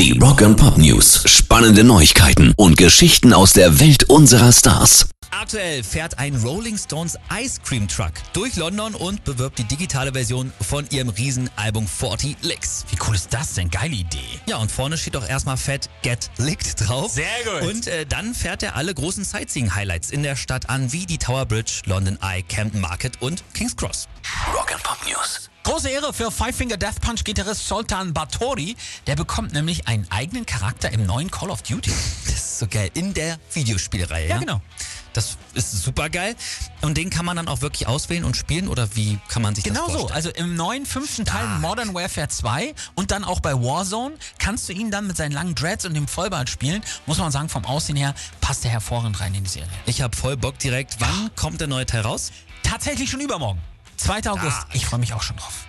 Die Rock and Pop News. Spannende Neuigkeiten und Geschichten aus der Welt unserer Stars. Aktuell fährt ein Rolling Stones Ice Cream Truck durch London und bewirbt die digitale Version von ihrem Riesenalbum 40 Licks. Wie cool ist das denn? Geile Idee. Ja, und vorne steht auch erstmal fett Get Licked drauf. Sehr gut. Und äh, dann fährt er alle großen Sightseeing-Highlights in der Stadt an, wie die Tower Bridge, London Eye, Camden Market und King's Cross. Rock and Pop News. Große Ehre für Five Finger Death Punch Gitarrist Sultan Batori. Der bekommt nämlich einen eigenen Charakter im neuen Call of Duty. Das ist so geil. In der Videospielreihe, ja? Ja, genau. Das ist super geil. Und den kann man dann auch wirklich auswählen und spielen oder wie kann man sich Genau das so. vorstellen? Also im neuen fünften Teil Stark. Modern Warfare 2 und dann auch bei Warzone kannst du ihn dann mit seinen langen Dreads und dem Vollbart spielen. Muss man sagen, vom Aussehen her passt er hervorragend rein in die Serie. ich habe voll Bock direkt. Wann kommt der neue Teil raus? Tatsächlich schon übermorgen. 2. August. Ich freue mich auch schon drauf.